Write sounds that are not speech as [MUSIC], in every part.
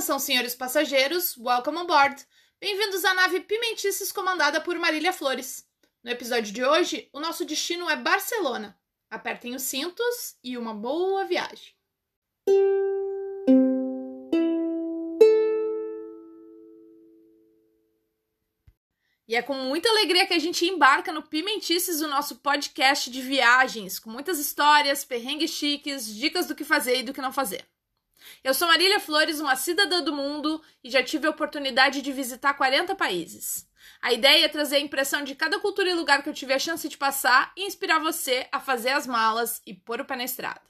Atenção, senhores passageiros, welcome on board. Bem-vindos à nave Pimentices comandada por Marília Flores. No episódio de hoje, o nosso destino é Barcelona. Apertem os cintos e uma boa viagem. E é com muita alegria que a gente embarca no Pimentices, o nosso podcast de viagens, com muitas histórias, perrengues chiques, dicas do que fazer e do que não fazer. Eu sou Marília Flores, uma cidadã do mundo e já tive a oportunidade de visitar 40 países. A ideia é trazer a impressão de cada cultura e lugar que eu tive a chance de passar e inspirar você a fazer as malas e pôr o pé na estrada.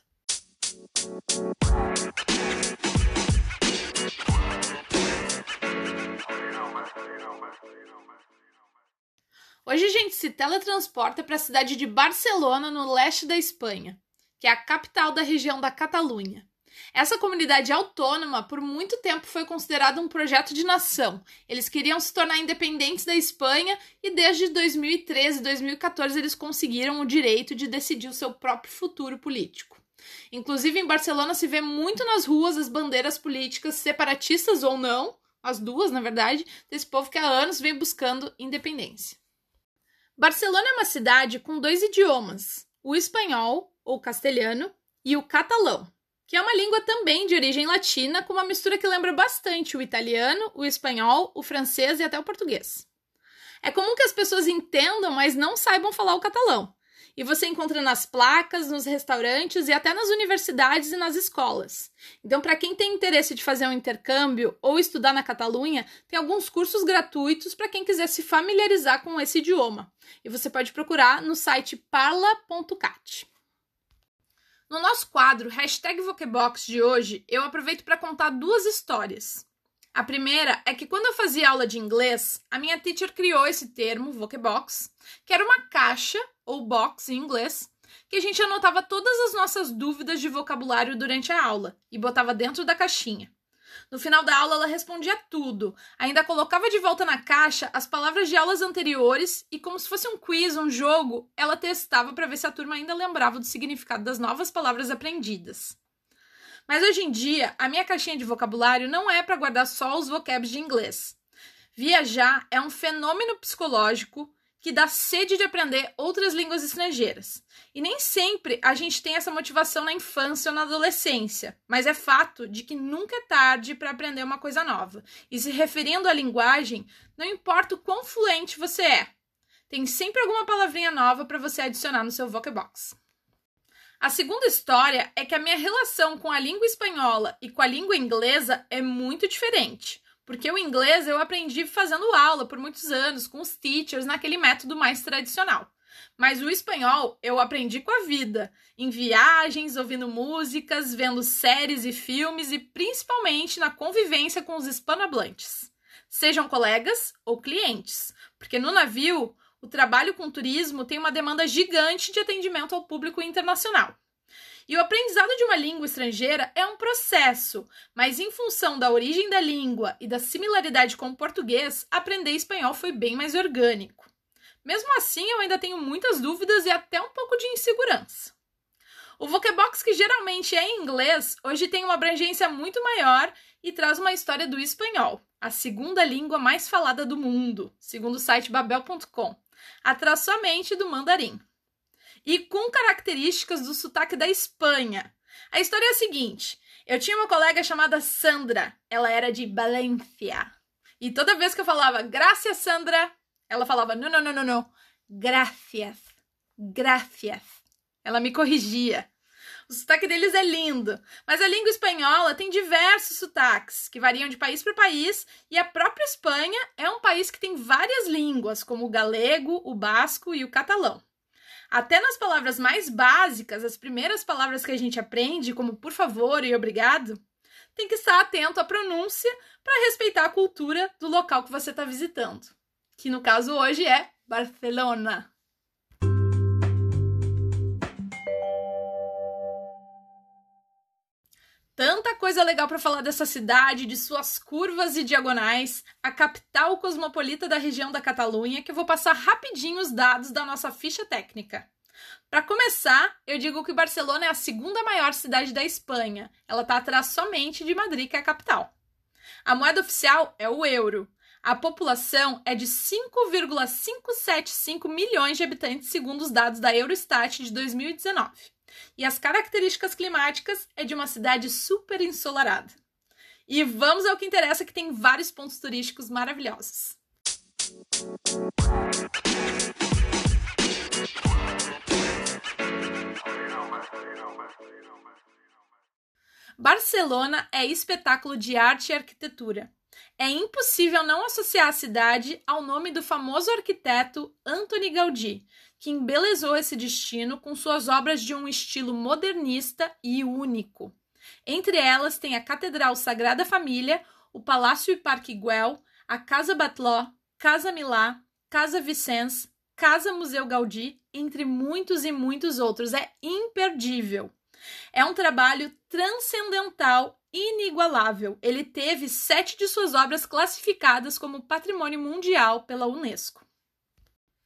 Hoje a gente se teletransporta para a cidade de Barcelona, no leste da Espanha, que é a capital da região da Catalunha. Essa comunidade autônoma, por muito tempo, foi considerada um projeto de nação. Eles queriam se tornar independentes da Espanha e desde 2013 e 2014 eles conseguiram o direito de decidir o seu próprio futuro político. Inclusive, em Barcelona se vê muito nas ruas as bandeiras políticas, separatistas ou não, as duas, na verdade, desse povo que há anos vem buscando independência. Barcelona é uma cidade com dois idiomas, o espanhol, ou castelhano, e o catalão, que é uma língua também de origem latina, com uma mistura que lembra bastante o italiano, o espanhol, o francês e até o português. É comum que as pessoas entendam, mas não saibam falar o catalão. E você encontra nas placas, nos restaurantes e até nas universidades e nas escolas. Então, para quem tem interesse de fazer um intercâmbio ou estudar na Catalunha, tem alguns cursos gratuitos para quem quiser se familiarizar com esse idioma. E você pode procurar no site parla.cat. No nosso quadro Hashtag Vokebox de hoje, eu aproveito para contar duas histórias. A primeira é que quando eu fazia aula de inglês, a minha teacher criou esse termo, Vokebox, que era uma caixa, ou box em inglês, que a gente anotava todas as nossas dúvidas de vocabulário durante a aula e botava dentro da caixinha. No final da aula, ela respondia tudo, ainda colocava de volta na caixa as palavras de aulas anteriores e, como se fosse um quiz, um jogo, ela testava para ver se a turma ainda lembrava do significado das novas palavras aprendidas. Mas hoje em dia, a minha caixinha de vocabulário não é para guardar só os vocabs de inglês. Viajar é um fenômeno psicológico que dá sede de aprender outras línguas estrangeiras. E nem sempre a gente tem essa motivação na infância ou na adolescência, mas é fato de que nunca é tarde para aprender uma coisa nova. E se referindo à linguagem, não importa o quão fluente você é, tem sempre alguma palavrinha nova para você adicionar no seu Vocebox. A segunda história é que a minha relação com a língua espanhola e com a língua inglesa é muito diferente. Porque o inglês eu aprendi fazendo aula por muitos anos com os teachers naquele método mais tradicional. Mas o espanhol eu aprendi com a vida, em viagens, ouvindo músicas, vendo séries e filmes e principalmente na convivência com os hispanohablantes. Sejam colegas ou clientes, porque no navio o trabalho com turismo tem uma demanda gigante de atendimento ao público internacional. E o aprendizado de uma língua estrangeira é um processo, mas em função da origem da língua e da similaridade com o português, aprender espanhol foi bem mais orgânico. Mesmo assim, eu ainda tenho muitas dúvidas e até um pouco de insegurança. O Vocebox, que geralmente é em inglês, hoje tem uma abrangência muito maior e traz uma história do espanhol, a segunda língua mais falada do mundo, segundo o site babel.com atrás somente do mandarim. E com características do sotaque da Espanha. A história é a seguinte: eu tinha uma colega chamada Sandra, ela era de Valencia. E toda vez que eu falava gracias, Sandra, ela falava não, não, não, não, não, gracias, gracias. Ela me corrigia. O sotaque deles é lindo, mas a língua espanhola tem diversos sotaques que variam de país para país, e a própria Espanha é um país que tem várias línguas, como o galego, o basco e o catalão. Até nas palavras mais básicas, as primeiras palavras que a gente aprende, como por favor e obrigado, tem que estar atento à pronúncia para respeitar a cultura do local que você está visitando, que no caso hoje é Barcelona. Tanta coisa legal para falar dessa cidade, de suas curvas e diagonais, a capital cosmopolita da região da Catalunha, que eu vou passar rapidinho os dados da nossa ficha técnica. Para começar, eu digo que Barcelona é a segunda maior cidade da Espanha. Ela está atrás somente de Madrid, que é a capital. A moeda oficial é o euro. A população é de 5,575 milhões de habitantes, segundo os dados da Eurostat de 2019. E as características climáticas é de uma cidade super ensolarada. E vamos ao que interessa, que tem vários pontos turísticos maravilhosos. Barcelona é espetáculo de arte e arquitetura. É impossível não associar a cidade ao nome do famoso arquiteto Antoni Gaudí, que embelezou esse destino com suas obras de um estilo modernista e único. Entre elas tem a Catedral Sagrada Família, o Palácio e Parque Güell, a Casa Batló, Casa Milá, Casa Vicens, Casa Museu Gaudí, entre muitos e muitos outros. É imperdível. É um trabalho transcendental, inigualável. Ele teve sete de suas obras classificadas como patrimônio mundial pela Unesco.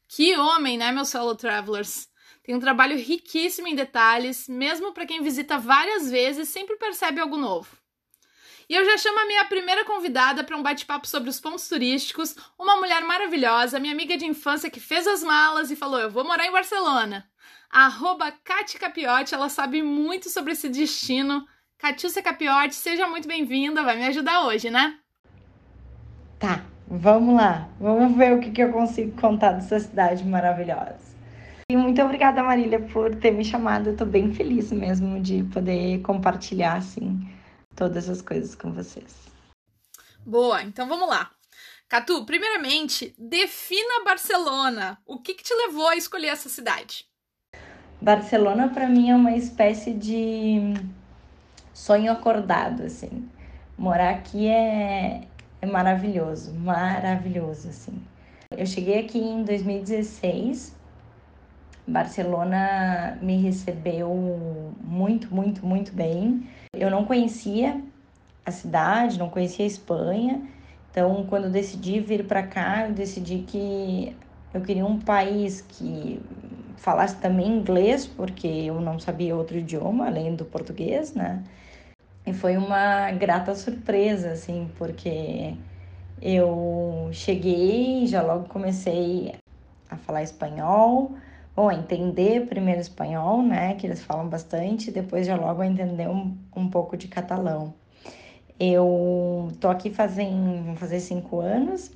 Que homem, né, meus fellow travelers? Tem um trabalho riquíssimo em detalhes, mesmo para quem visita várias vezes, sempre percebe algo novo. E eu já chamo a minha primeira convidada para um bate-papo sobre os pontos turísticos, uma mulher maravilhosa, minha amiga de infância que fez as malas e falou: Eu vou morar em Barcelona. Arroba Capiotti, ela sabe muito sobre esse destino. Catiúcia Capiotti, seja muito bem-vinda, vai me ajudar hoje, né? Tá, vamos lá. Vamos ver o que, que eu consigo contar dessa cidade maravilhosa. E muito obrigada, Marília, por ter me chamado. Eu tô bem feliz mesmo de poder compartilhar, assim, todas as coisas com vocês. Boa, então vamos lá. Catu, primeiramente, defina Barcelona. O que, que te levou a escolher essa cidade? Barcelona, para mim, é uma espécie de sonho acordado, assim. Morar aqui é, é maravilhoso, maravilhoso, assim. Eu cheguei aqui em 2016. Barcelona me recebeu muito, muito, muito bem. Eu não conhecia a cidade, não conhecia a Espanha. Então, quando eu decidi vir para cá, eu decidi que eu queria um país que falasse também inglês, porque eu não sabia outro idioma além do português, né? E foi uma grata surpresa, assim, porque eu cheguei, já logo comecei a falar espanhol, bom, a entender primeiro espanhol, né, que eles falam bastante, depois já logo a entender um, um pouco de catalão. Eu tô aqui fazem, fazer cinco anos.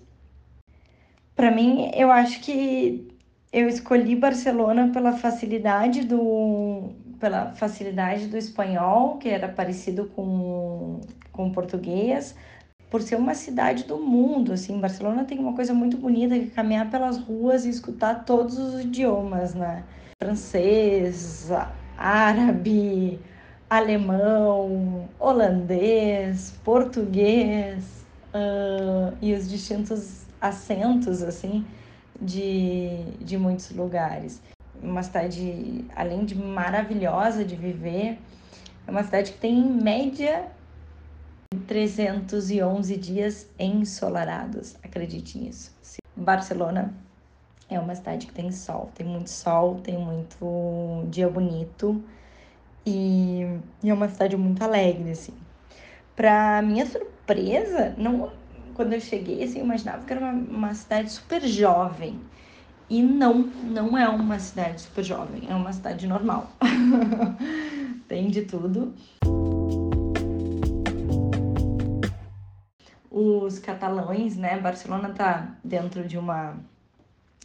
Para mim, eu acho que eu escolhi Barcelona pela facilidade do pela facilidade do espanhol, que era parecido com, com o português, por ser uma cidade do mundo, assim, Barcelona tem uma coisa muito bonita que é caminhar pelas ruas e escutar todos os idiomas, né? Francês, árabe, alemão, holandês, português uh, e os distintos acentos, assim, de, de muitos lugares. Uma cidade, além de maravilhosa de viver, é uma cidade que tem em média 311 dias ensolarados. Acredite nisso. Barcelona é uma cidade que tem sol, tem muito sol, tem muito dia bonito e, é uma cidade muito alegre, assim. Para minha surpresa, não quando eu cheguei, assim, eu imaginava que era uma, uma cidade super jovem. E não, não é uma cidade super jovem, é uma cidade normal. [LAUGHS] Tem de tudo. Os catalães, né? Barcelona tá dentro de uma.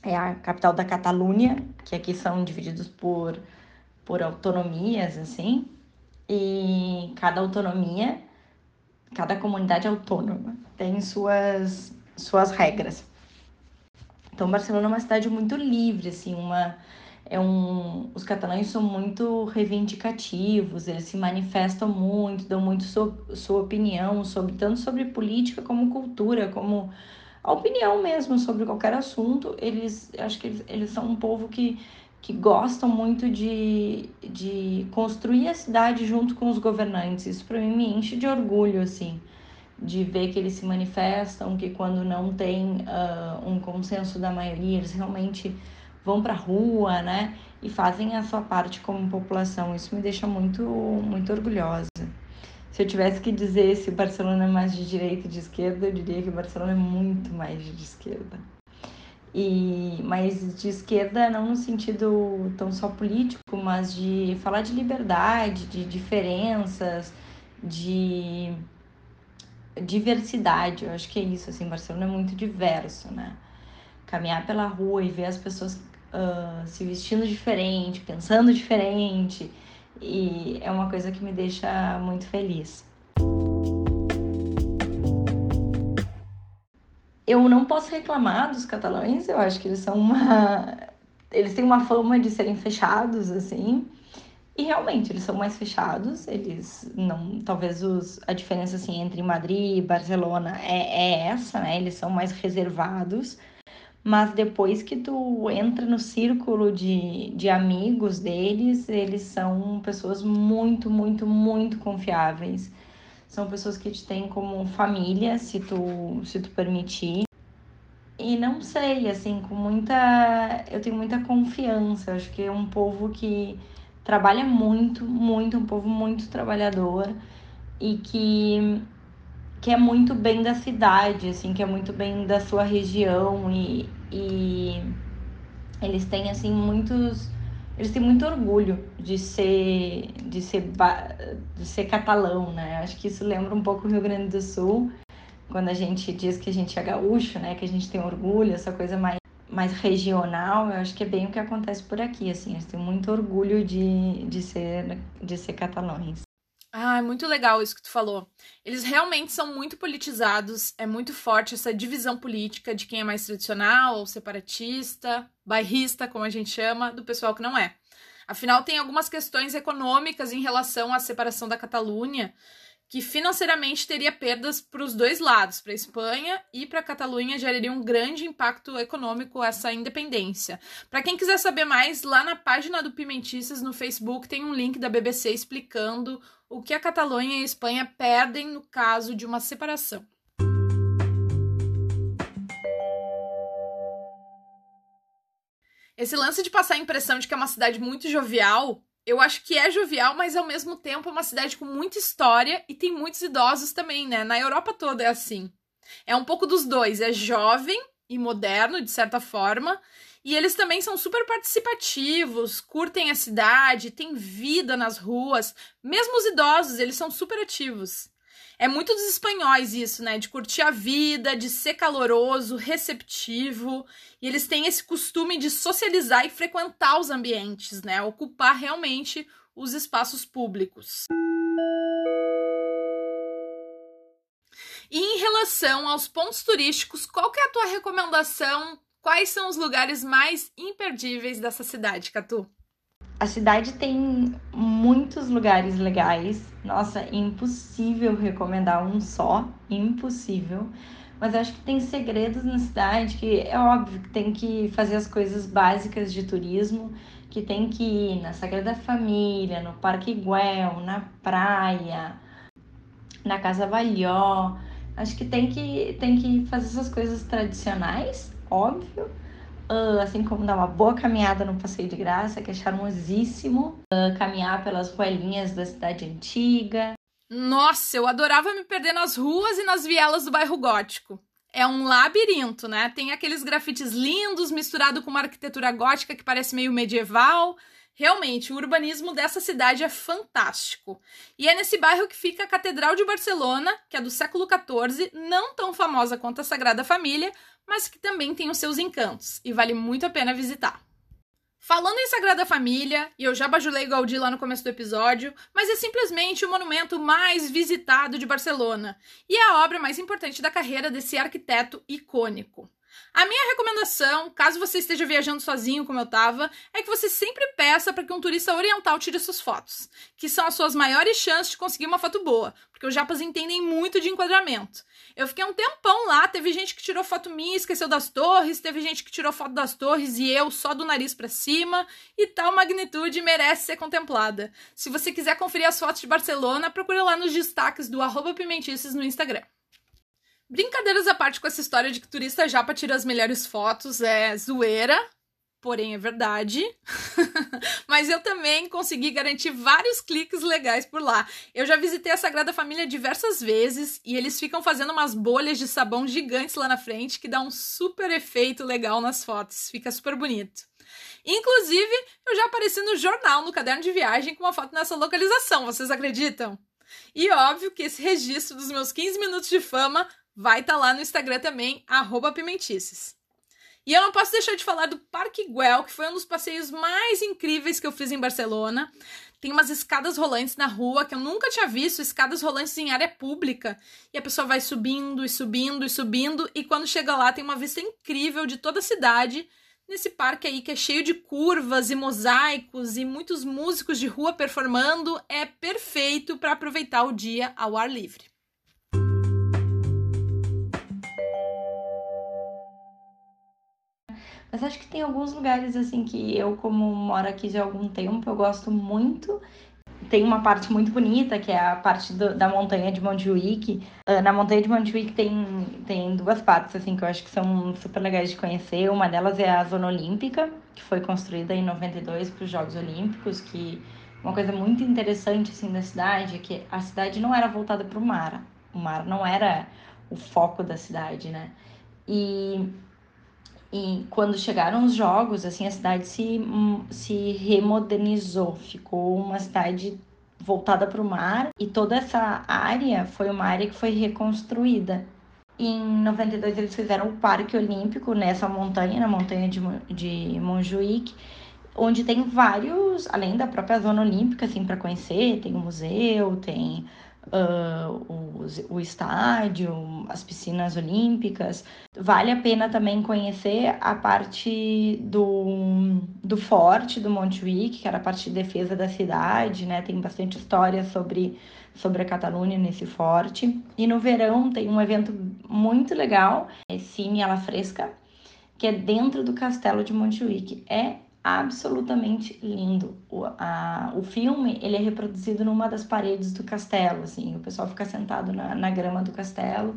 É a capital da Catalunha, que aqui são divididos por, por autonomias, assim. E cada autonomia cada comunidade autônoma tem suas, suas regras. Então, Barcelona é uma cidade muito livre, assim, uma é um os catalães são muito reivindicativos, eles se manifestam muito, dão muito sua, opinião sobre tanto sobre política como cultura, como a opinião mesmo sobre qualquer assunto. Eles acho que eles, eles são um povo que que gostam muito de, de construir a cidade junto com os governantes. Isso para mim me enche de orgulho, assim, de ver que eles se manifestam, que quando não tem uh, um consenso da maioria, eles realmente vão para a rua, né, e fazem a sua parte como população. Isso me deixa muito, muito orgulhosa. se eu tivesse que dizer se Barcelona é mais de direita ou de esquerda, eu diria que Barcelona é muito mais de esquerda. E, mas de esquerda não no sentido tão só político, mas de falar de liberdade, de diferenças, de diversidade. Eu acho que é isso, assim, Barcelona é muito diverso, né? Caminhar pela rua e ver as pessoas uh, se vestindo diferente, pensando diferente, e é uma coisa que me deixa muito feliz. Eu não posso reclamar dos catalães, eu acho que eles são uma. Eles têm uma fama de serem fechados, assim. E realmente, eles são mais fechados, eles não. Talvez os, a diferença assim, entre Madrid e Barcelona é, é essa, né? Eles são mais reservados mas depois que tu entra no círculo de, de amigos deles, eles são pessoas muito, muito, muito confiáveis. São pessoas que te têm como família, se tu, se tu permitir. E não sei, assim, com muita. Eu tenho muita confiança. Acho que é um povo que trabalha muito, muito, um povo muito trabalhador e que que é muito bem da cidade, assim, que é muito bem da sua região e, e eles têm assim muitos eles têm muito orgulho de ser de ser de ser catalão, né? Acho que isso lembra um pouco o Rio Grande do Sul, quando a gente diz que a gente é gaúcho, né? Que a gente tem orgulho, essa coisa mais mais regional, eu acho que é bem o que acontece por aqui, assim, eles têm muito orgulho de, de ser de ser catalães. Ah, é muito legal isso que tu falou. Eles realmente são muito politizados, é muito forte essa divisão política de quem é mais tradicional, ou separatista, bairrista, como a gente chama, do pessoal que não é. Afinal, tem algumas questões econômicas em relação à separação da Catalunha, que financeiramente teria perdas para os dois lados, para a Espanha e para a Catalunha, geraria um grande impacto econômico essa independência. Para quem quiser saber mais, lá na página do Pimentices no Facebook tem um link da BBC explicando o que a Catalunha e a Espanha perdem no caso de uma separação. Esse lance de passar a impressão de que é uma cidade muito jovial eu acho que é jovial, mas ao mesmo tempo é uma cidade com muita história e tem muitos idosos também, né? Na Europa toda é assim. É um pouco dos dois, é jovem e moderno, de certa forma, e eles também são super participativos, curtem a cidade, têm vida nas ruas. Mesmo os idosos, eles são super ativos. É muito dos espanhóis isso, né? De curtir a vida, de ser caloroso, receptivo. E eles têm esse costume de socializar e frequentar os ambientes, né? Ocupar realmente os espaços públicos. E em relação aos pontos turísticos, qual que é a tua recomendação? Quais são os lugares mais imperdíveis dessa cidade, Catu? A cidade tem muitos lugares legais. Nossa, impossível recomendar um só, impossível. Mas acho que tem segredos na cidade que é óbvio que tem que fazer as coisas básicas de turismo, que tem que ir na Sagrada Família, no Parque Iguel, na praia, na Casa Valió. Acho que tem que tem que fazer essas coisas tradicionais, óbvio Uh, assim como dar uma boa caminhada no Passeio de Graça, que é charmosíssimo. Uh, caminhar pelas ruelinhas da cidade antiga. Nossa, eu adorava me perder nas ruas e nas vielas do bairro gótico. É um labirinto, né? Tem aqueles grafites lindos misturado com uma arquitetura gótica que parece meio medieval. Realmente, o urbanismo dessa cidade é fantástico. E é nesse bairro que fica a Catedral de Barcelona, que é do século XIV, não tão famosa quanto a Sagrada Família, mas que também tem os seus encantos e vale muito a pena visitar. Falando em Sagrada Família, e eu já bajulei Gaudí lá no começo do episódio, mas é simplesmente o monumento mais visitado de Barcelona e é a obra mais importante da carreira desse arquiteto icônico. A minha recomendação, caso você esteja viajando sozinho como eu estava, é que você sempre peça para que um turista oriental tire suas fotos, que são as suas maiores chances de conseguir uma foto boa, porque os japas entendem muito de enquadramento. Eu fiquei um tempão lá, teve gente que tirou foto minha e esqueceu das torres, teve gente que tirou foto das torres e eu só do nariz para cima, e tal magnitude merece ser contemplada. Se você quiser conferir as fotos de Barcelona, procure lá nos destaques do Pimentices no Instagram. Brincadeiras à parte com essa história de que turista japa tira as melhores fotos é zoeira. porém é verdade. [LAUGHS] Mas eu também consegui garantir vários cliques legais por lá. Eu já visitei a Sagrada Família diversas vezes e eles ficam fazendo umas bolhas de sabão gigantes lá na frente que dá um super efeito legal nas fotos. Fica super bonito. Inclusive, eu já apareci no jornal, no caderno de viagem, com uma foto nessa localização, vocês acreditam? E óbvio que esse registro dos meus 15 minutos de fama vai estar tá lá no Instagram também, pimentices. E eu não posso deixar de falar do Parque Güell, que foi um dos passeios mais incríveis que eu fiz em Barcelona. Tem umas escadas rolantes na rua que eu nunca tinha visto, escadas rolantes em área pública. E a pessoa vai subindo e subindo e subindo, e quando chega lá tem uma vista incrível de toda a cidade. Nesse parque aí que é cheio de curvas e mosaicos e muitos músicos de rua performando, é perfeito para aproveitar o dia ao ar livre. Mas acho que tem alguns lugares assim que eu, como moro aqui já há algum tempo, eu gosto muito. Tem uma parte muito bonita, que é a parte do, da montanha de Montjuic. Uh, na montanha de Montjuic tem, tem duas partes, assim, que eu acho que são super legais de conhecer. Uma delas é a Zona Olímpica, que foi construída em 92 para os Jogos Olímpicos, que uma coisa muito interessante, assim, da cidade é que a cidade não era voltada para o mar. O mar não era o foco da cidade, né? E e quando chegaram os jogos, assim, a cidade se, se remodernizou, ficou uma cidade voltada para o mar e toda essa área foi uma área que foi reconstruída. Em 92 eles fizeram o Parque Olímpico nessa montanha, na montanha de, de Montjuic, onde tem vários, além da própria zona olímpica, assim, para conhecer, tem o museu, tem uh, o, estádio, as piscinas olímpicas. Vale a pena também conhecer a parte do, do forte do Montjuic, que era a parte de defesa da cidade, né? Tem bastante história sobre, sobre a Catalunha nesse forte. E no verão tem um evento muito legal, é Cine Ala Fresca, que é dentro do castelo de Montjuic. É absolutamente lindo. O, a, o filme ele é reproduzido numa das paredes do castelo, assim, o pessoal fica sentado na, na grama do castelo,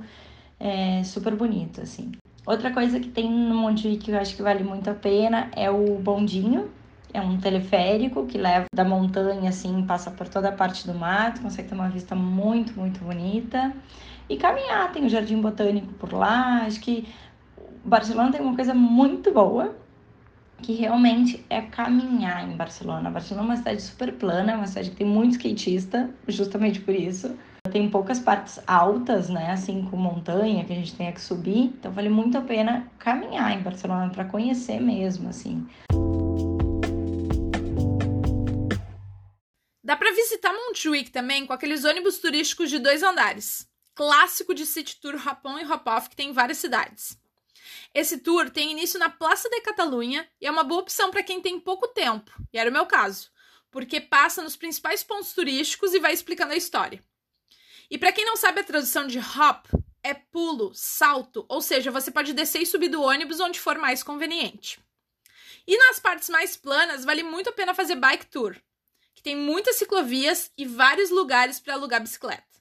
é super bonito, assim. Outra coisa que tem no Monte que eu acho que vale muito a pena é o bondinho. É um teleférico que leva da montanha, assim, passa por toda a parte do mato, consegue ter uma vista muito, muito bonita. E caminhar, tem o Jardim Botânico por lá. Acho que Barcelona tem uma coisa muito boa, que realmente é caminhar em Barcelona. Barcelona é uma cidade super plana, é uma cidade que tem muito skatista, justamente por isso. Tem poucas partes altas, né, assim com montanha que a gente tenha que subir. Então vale muito a pena caminhar em Barcelona para conhecer mesmo, assim. Dá para visitar Montjuic também com aqueles ônibus turísticos de dois andares, clássico de City Tour Hop-on e Hop-off que tem em várias cidades. Esse tour tem início na Praça de Catalunha e é uma boa opção para quem tem pouco tempo, e era o meu caso, porque passa nos principais pontos turísticos e vai explicando a história. E para quem não sabe a tradução de hop, é pulo, salto, ou seja, você pode descer e subir do ônibus onde for mais conveniente. E nas partes mais planas, vale muito a pena fazer bike tour, que tem muitas ciclovias e vários lugares para alugar bicicleta.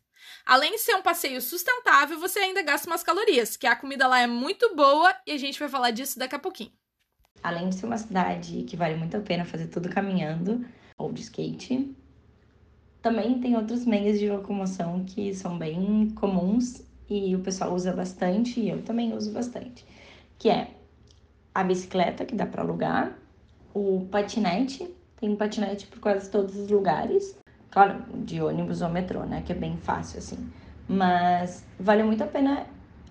Além de ser um passeio sustentável, você ainda gasta umas calorias, que a comida lá é muito boa e a gente vai falar disso daqui a pouquinho. Além de ser uma cidade que vale muito a pena fazer tudo caminhando ou de skate, também tem outros meios de locomoção que são bem comuns e o pessoal usa bastante e eu também uso bastante, que é a bicicleta que dá para alugar, o patinete, tem patinete por quase todos os lugares, Claro, de ônibus ou metrô, né? Que é bem fácil, assim. Mas vale muito a pena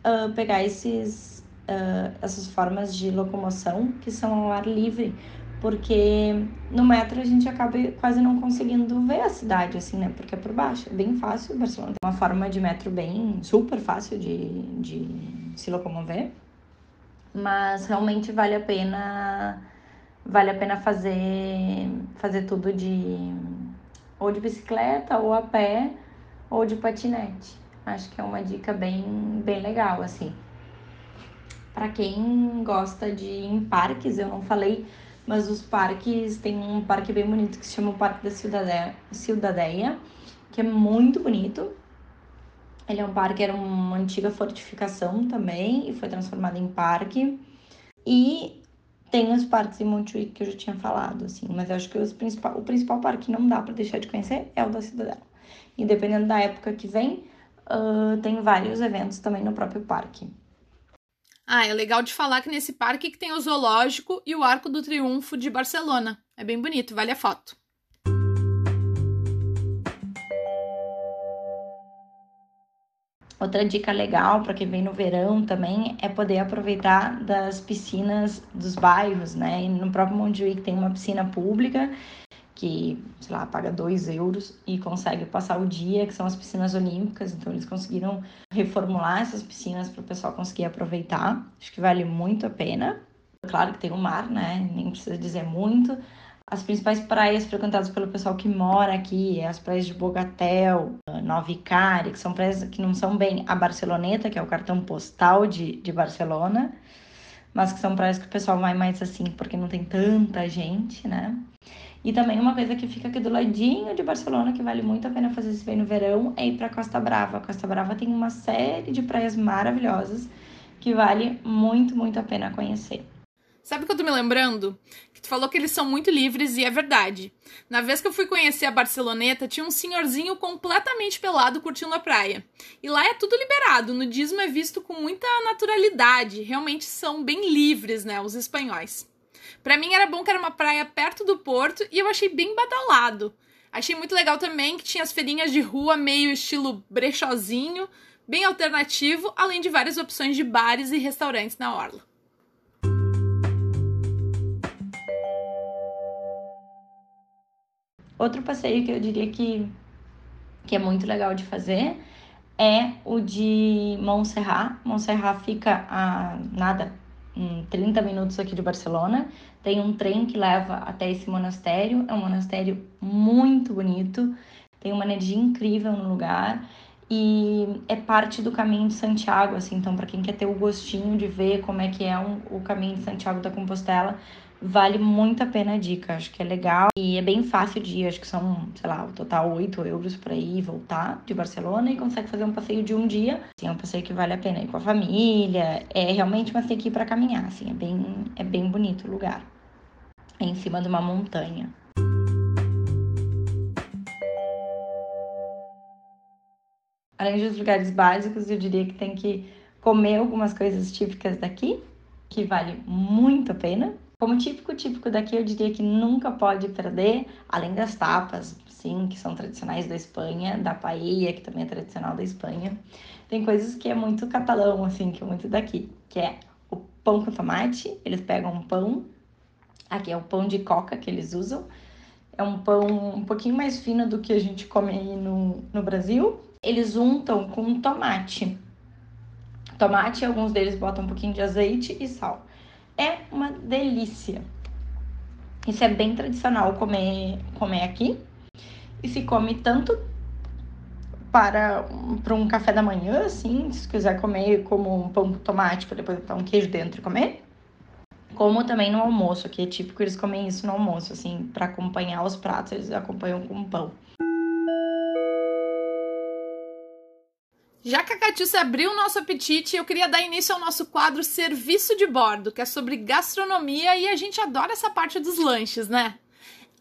uh, pegar esses, uh, essas formas de locomoção que são ao ar livre, porque no metro a gente acaba quase não conseguindo ver a cidade, assim, né? Porque é por baixo, é bem fácil. Barcelona tem uma forma de metro bem super fácil de, de se locomover, mas realmente vale a pena vale a pena fazer fazer tudo de ou de bicicleta, ou a pé, ou de patinete. Acho que é uma dica bem, bem legal, assim. Para quem gosta de ir em parques, eu não falei, mas os parques, tem um parque bem bonito que se chama o Parque da Ciudadeia que é muito bonito. Ele é um parque, era uma antiga fortificação também, e foi transformado em parque. E tem os parques em Montjuic que eu já tinha falado, assim, mas eu acho que os principal, o principal parque que não dá para deixar de conhecer é o da Cidadela. E dependendo da época que vem, uh, tem vários eventos também no próprio parque. Ah, é legal de falar que nesse parque que tem o zoológico e o Arco do Triunfo de Barcelona. É bem bonito, vale a foto. Outra dica legal para quem vem no verão também é poder aproveitar das piscinas dos bairros, né? E no próprio Montjuic tem uma piscina pública que, sei lá, paga 2 euros e consegue passar o dia, que são as piscinas olímpicas. Então, eles conseguiram reformular essas piscinas para o pessoal conseguir aproveitar. Acho que vale muito a pena. Claro que tem o mar, né? Nem precisa dizer muito. As principais praias frequentadas pelo pessoal que mora aqui é as praias de Bogatel, Nova que são praias que não são bem a Barceloneta, que é o cartão postal de, de Barcelona, mas que são praias que o pessoal vai mais assim porque não tem tanta gente, né? E também uma coisa que fica aqui do ladinho de Barcelona, que vale muito a pena fazer se bem no verão, é ir para Costa Brava. A Costa Brava tem uma série de praias maravilhosas que vale muito, muito a pena conhecer. Sabe o que eu tô me lembrando? Que tu falou que eles são muito livres e é verdade. Na vez que eu fui conhecer a Barceloneta, tinha um senhorzinho completamente pelado curtindo a praia. E lá é tudo liberado, o nudismo é visto com muita naturalidade. Realmente são bem livres, né, os espanhóis. Para mim era bom que era uma praia perto do porto e eu achei bem badalado. Achei muito legal também que tinha as feirinhas de rua meio estilo brechozinho, bem alternativo, além de várias opções de bares e restaurantes na orla. Outro passeio que eu diria que, que é muito legal de fazer é o de Montserrat. Montserrat fica a nada, em 30 minutos aqui de Barcelona. Tem um trem que leva até esse monastério. É um monastério muito bonito, tem uma energia incrível no lugar e é parte do caminho de Santiago, assim. Então, para quem quer ter o gostinho de ver como é que é um, o caminho de Santiago da Compostela, Vale muito a pena a dica, acho que é legal e é bem fácil de ir, acho que são, sei lá, o total 8 euros para ir e voltar de Barcelona e consegue fazer um passeio de um dia. Assim, é um passeio que vale a pena ir com a família, é realmente uma que ir para caminhar, assim, é bem, é bem bonito o lugar. É em cima de uma montanha. Além dos lugares básicos, eu diria que tem que comer algumas coisas típicas daqui, que vale muito a pena. Como típico, típico daqui, eu diria que nunca pode perder, além das tapas, sim, que são tradicionais da Espanha, da paella, que também é tradicional da Espanha. Tem coisas que é muito catalão, assim, que é muito daqui, que é o pão com tomate. Eles pegam um pão, aqui é o pão de coca que eles usam. É um pão um pouquinho mais fino do que a gente come aí no, no Brasil. Eles untam com tomate. Tomate, alguns deles botam um pouquinho de azeite e sal é uma delícia. Isso é bem tradicional comer, comer aqui. E se come tanto para, para um café da manhã, assim, se quiser comer como um pão com tomate, para depois botar um queijo dentro e comer. Como também no almoço, que é típico eles comem isso no almoço, assim, para acompanhar os pratos, eles acompanham com pão. Já que a Catiúcia abriu o nosso apetite, eu queria dar início ao nosso quadro Serviço de Bordo, que é sobre gastronomia e a gente adora essa parte dos lanches, né?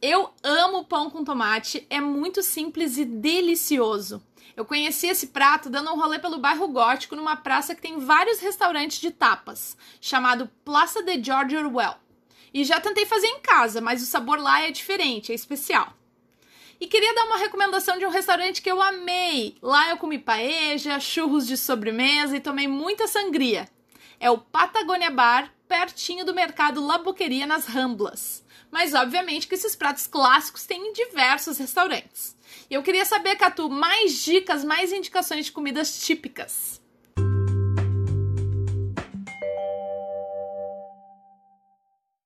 Eu amo pão com tomate, é muito simples e delicioso. Eu conheci esse prato dando um rolê pelo bairro Gótico numa praça que tem vários restaurantes de tapas, chamado Plaça de George Orwell. E já tentei fazer em casa, mas o sabor lá é diferente, é especial. E queria dar uma recomendação de um restaurante que eu amei. Lá eu comi paeja, churros de sobremesa e tomei muita sangria. É o Patagonia Bar, pertinho do mercado La Boqueria nas Ramblas. Mas obviamente que esses pratos clássicos têm em diversos restaurantes. E eu queria saber, Catu, mais dicas, mais indicações de comidas típicas.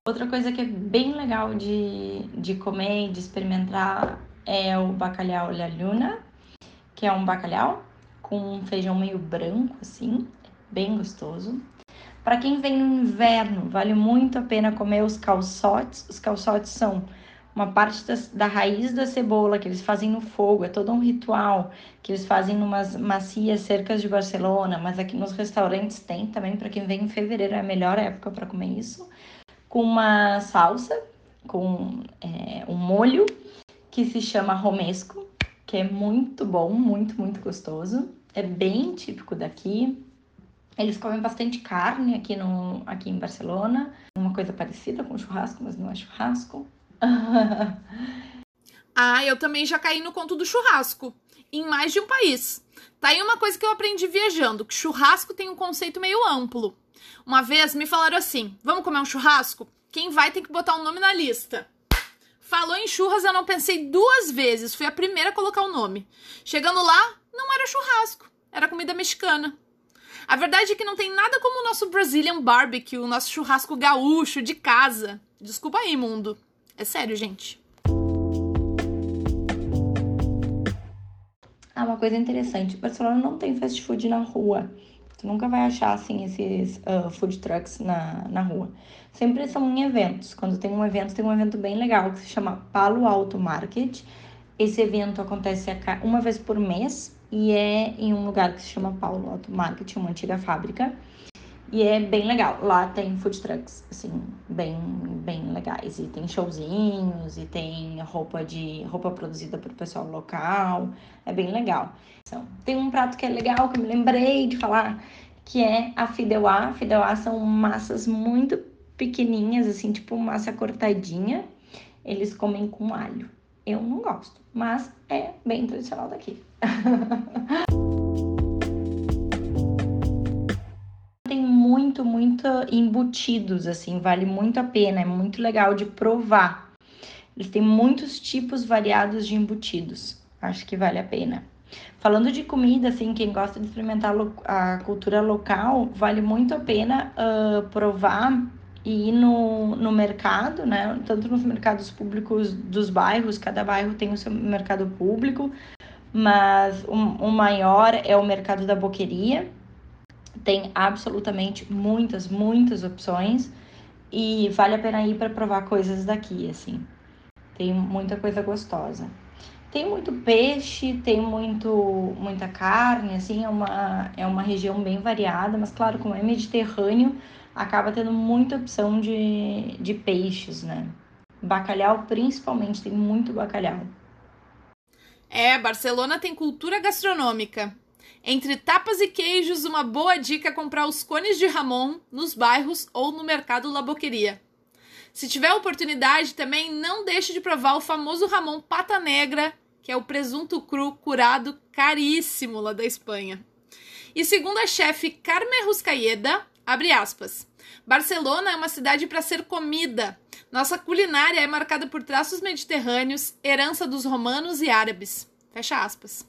Outra coisa que é bem legal de, de comer e de experimentar é o bacalhau La Luna, que é um bacalhau com um feijão meio branco, assim, bem gostoso. Para quem vem no inverno, vale muito a pena comer os calçotes. Os calçotes são uma parte das, da raiz da cebola que eles fazem no fogo, é todo um ritual que eles fazem numas macias cercas de Barcelona, mas aqui nos restaurantes tem também, para quem vem em fevereiro é a melhor época para comer isso com uma salsa, com é, um molho que se chama romesco, que é muito bom, muito, muito gostoso. É bem típico daqui. Eles comem bastante carne aqui, no, aqui em Barcelona. Uma coisa parecida com churrasco, mas não é churrasco. [LAUGHS] ah, eu também já caí no conto do churrasco. Em mais de um país. Tá aí uma coisa que eu aprendi viajando, que churrasco tem um conceito meio amplo. Uma vez me falaram assim: vamos comer um churrasco? Quem vai tem que botar um nome na lista. Falou em churras, eu não pensei duas vezes, fui a primeira a colocar o nome. Chegando lá, não era churrasco, era comida mexicana. A verdade é que não tem nada como o nosso Brazilian barbecue, o nosso churrasco gaúcho de casa. Desculpa aí, mundo. É sério, gente. Ah, uma coisa interessante, Barcelona não tem fast food na rua. Tu nunca vai achar, assim, esses uh, food trucks na, na rua. Sempre são em eventos. Quando tem um evento, tem um evento bem legal que se chama Palo Alto Market. Esse evento acontece uma vez por mês e é em um lugar que se chama Palo Alto Market, uma antiga fábrica. E é bem legal. Lá tem food trucks, assim, bem, bem legais. E tem showzinhos, e tem roupa de roupa produzida por pessoal local. É bem legal. Então, tem um prato que é legal, que eu me lembrei de falar, que é a fideuá. Fideuá são massas muito pequenininhas, assim, tipo massa cortadinha. Eles comem com alho. Eu não gosto, mas é bem tradicional daqui. [LAUGHS] embutidos, assim, vale muito a pena, é muito legal de provar. Eles têm muitos tipos variados de embutidos, acho que vale a pena. Falando de comida, assim, quem gosta de experimentar a cultura local, vale muito a pena uh, provar e ir no, no mercado, né? Tanto nos mercados públicos dos bairros, cada bairro tem o seu mercado público, mas o, o maior é o mercado da boqueria, tem absolutamente muitas, muitas opções e vale a pena ir para provar coisas daqui, assim. Tem muita coisa gostosa. Tem muito peixe, tem muito, muita carne, assim, é uma, é uma região bem variada, mas claro, como é mediterrâneo, acaba tendo muita opção de, de peixes, né? Bacalhau, principalmente, tem muito bacalhau. É, Barcelona tem cultura gastronômica. Entre tapas e queijos, uma boa dica é comprar os cones de Ramon nos bairros ou no mercado La Boqueria. Se tiver oportunidade, também não deixe de provar o famoso Ramon Pata Negra, que é o presunto cru curado caríssimo lá da Espanha. E segundo a chefe Carmen Ruscaeda, abre aspas, Barcelona é uma cidade para ser comida. Nossa culinária é marcada por traços mediterrâneos, herança dos romanos e árabes. Fecha aspas.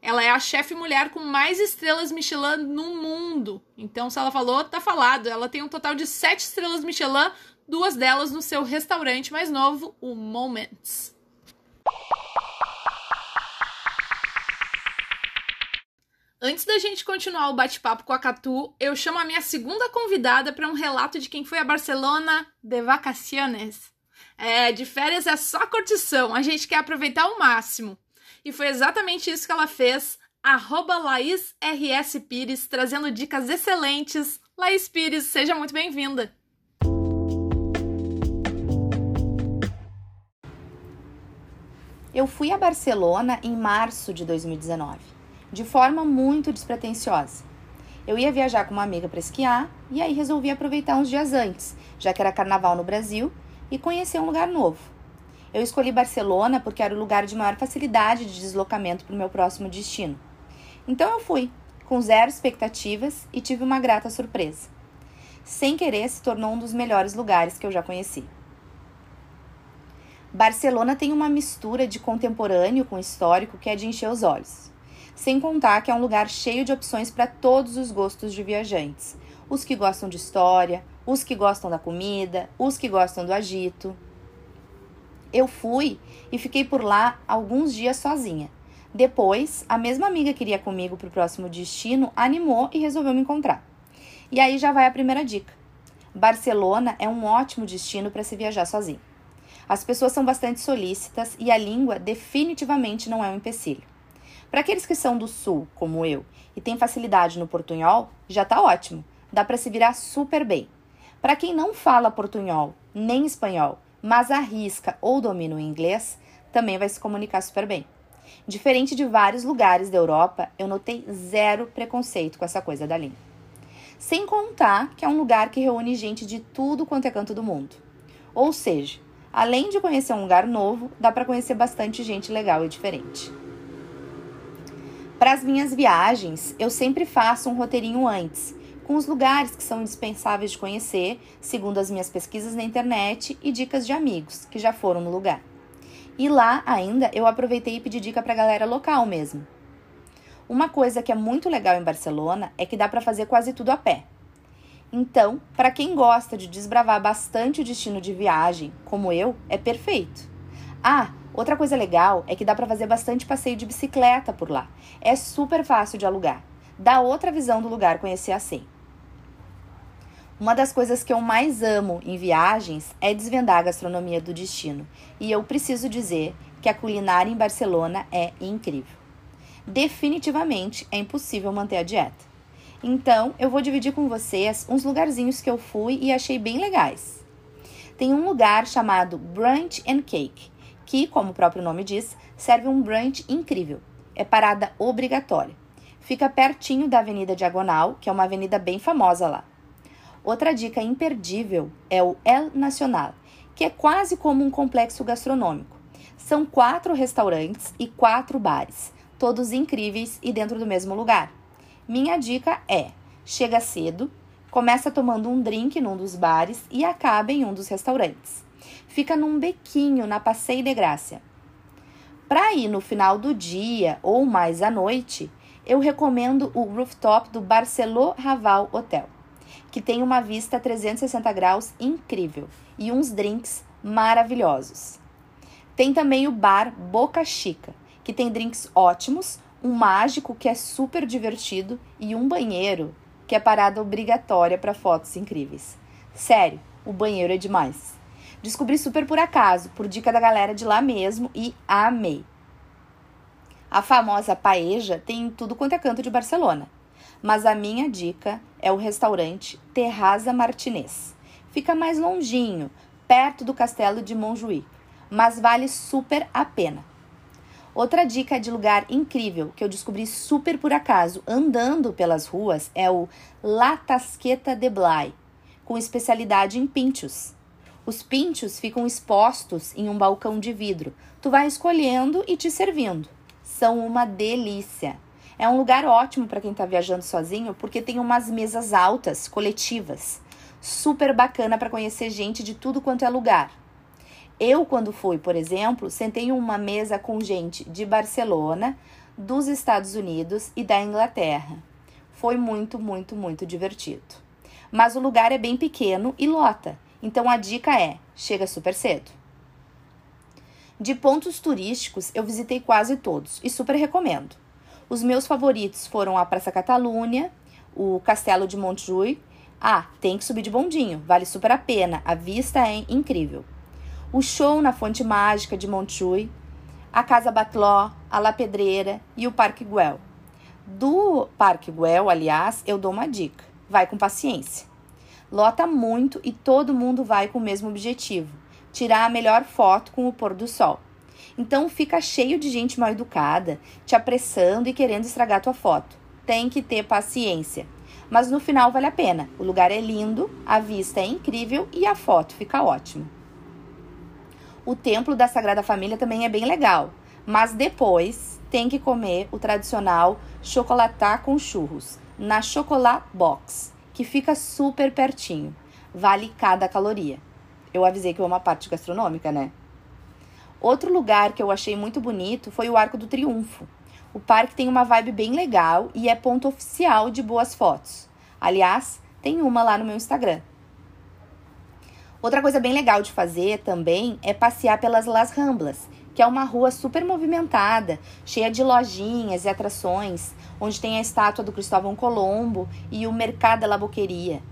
Ela é a chefe mulher com mais estrelas Michelin no mundo. Então, se ela falou, tá falado. Ela tem um total de sete estrelas Michelin, duas delas no seu restaurante mais novo, o Moments. Antes da gente continuar o bate-papo com a Catu, eu chamo a minha segunda convidada para um relato de quem foi a Barcelona de vacaciones. É, de férias é só curtição, a gente quer aproveitar o máximo. E foi exatamente isso que ela fez. Arroba Laís RS Pires, trazendo dicas excelentes. Laís Pires, seja muito bem-vinda. Eu fui a Barcelona em março de 2019, de forma muito despretensiosa. Eu ia viajar com uma amiga para esquiar e aí resolvi aproveitar uns dias antes, já que era carnaval no Brasil, e conhecer um lugar novo. Eu escolhi Barcelona porque era o lugar de maior facilidade de deslocamento para o meu próximo destino. Então eu fui, com zero expectativas e tive uma grata surpresa. Sem querer, se tornou um dos melhores lugares que eu já conheci. Barcelona tem uma mistura de contemporâneo com histórico que é de encher os olhos. Sem contar que é um lugar cheio de opções para todos os gostos de viajantes. Os que gostam de história, os que gostam da comida, os que gostam do agito. Eu fui e fiquei por lá alguns dias sozinha. Depois, a mesma amiga que iria comigo para o próximo destino animou e resolveu me encontrar. E aí já vai a primeira dica. Barcelona é um ótimo destino para se viajar sozinho. As pessoas são bastante solícitas e a língua definitivamente não é um empecilho. Para aqueles que são do sul, como eu, e têm facilidade no portunhol, já está ótimo. Dá para se virar super bem. Para quem não fala portunhol nem espanhol, mas arrisca ou domina o inglês, também vai se comunicar super bem. Diferente de vários lugares da Europa, eu notei zero preconceito com essa coisa da língua. Sem contar que é um lugar que reúne gente de tudo quanto é canto do mundo. Ou seja, além de conhecer um lugar novo, dá para conhecer bastante gente legal e diferente. Para as minhas viagens, eu sempre faço um roteirinho antes, os lugares que são indispensáveis de conhecer, segundo as minhas pesquisas na internet e dicas de amigos que já foram no lugar. E lá ainda eu aproveitei e pedi dica para a galera local mesmo. Uma coisa que é muito legal em Barcelona é que dá para fazer quase tudo a pé. Então, para quem gosta de desbravar bastante o destino de viagem, como eu, é perfeito. Ah, outra coisa legal é que dá para fazer bastante passeio de bicicleta por lá. É super fácil de alugar. Dá outra visão do lugar conhecer assim. Uma das coisas que eu mais amo em viagens é desvendar a gastronomia do destino, e eu preciso dizer que a culinária em Barcelona é incrível. Definitivamente é impossível manter a dieta. Então, eu vou dividir com vocês uns lugarzinhos que eu fui e achei bem legais. Tem um lugar chamado Brunch and Cake, que, como o próprio nome diz, serve um brunch incrível. É parada obrigatória. Fica pertinho da Avenida Diagonal, que é uma avenida bem famosa lá. Outra dica imperdível é o El Nacional, que é quase como um complexo gastronômico. São quatro restaurantes e quatro bares, todos incríveis e dentro do mesmo lugar. Minha dica é: chega cedo, começa tomando um drink num dos bares e acaba em um dos restaurantes. Fica num bequinho na Passeio de Graça. Para ir no final do dia ou mais à noite, eu recomendo o rooftop do Barceló Raval Hotel que tem uma vista 360 graus incrível e uns drinks maravilhosos. Tem também o bar Boca Chica, que tem drinks ótimos, um mágico que é super divertido e um banheiro que é parada obrigatória para fotos incríveis. Sério, o banheiro é demais. Descobri super por acaso, por dica da galera de lá mesmo e amei. A famosa paeja tem em tudo quanto é canto de Barcelona mas a minha dica é o restaurante Terraza Martinez. Fica mais longinho, perto do castelo de Montjuïc, mas vale super a pena. Outra dica de lugar incrível que eu descobri super por acaso andando pelas ruas é o La Tasqueta de Blay, com especialidade em pinchos. Os pinchos ficam expostos em um balcão de vidro. Tu vai escolhendo e te servindo. São uma delícia. É um lugar ótimo para quem está viajando sozinho, porque tem umas mesas altas, coletivas. Super bacana para conhecer gente de tudo quanto é lugar. Eu, quando fui, por exemplo, sentei em uma mesa com gente de Barcelona, dos Estados Unidos e da Inglaterra. Foi muito, muito, muito divertido. Mas o lugar é bem pequeno e lota, então a dica é: chega super cedo. De pontos turísticos, eu visitei quase todos e super recomendo. Os meus favoritos foram a Praça Catalunha, o Castelo de Montjuïc. Ah, tem que subir de bondinho, vale super a pena, a vista é incrível. O show na Fonte Mágica de Montjuïc, a Casa Batló, a La Pedreira e o Parque Güell. Do Parque Güell, aliás, eu dou uma dica: vai com paciência. Lota muito e todo mundo vai com o mesmo objetivo: tirar a melhor foto com o pôr do sol. Então fica cheio de gente mal educada, te apressando e querendo estragar tua foto. Tem que ter paciência. Mas no final vale a pena. O lugar é lindo, a vista é incrível e a foto fica ótima. O templo da Sagrada Família também é bem legal, mas depois tem que comer o tradicional chocolatá com churros na Chocolat Box, que fica super pertinho. Vale cada caloria. Eu avisei que é uma parte gastronômica, né? Outro lugar que eu achei muito bonito foi o Arco do Triunfo. O parque tem uma vibe bem legal e é ponto oficial de boas fotos. Aliás, tem uma lá no meu Instagram. Outra coisa bem legal de fazer também é passear pelas Las Ramblas, que é uma rua super movimentada, cheia de lojinhas e atrações, onde tem a estátua do Cristóvão Colombo e o Mercado da Boqueria.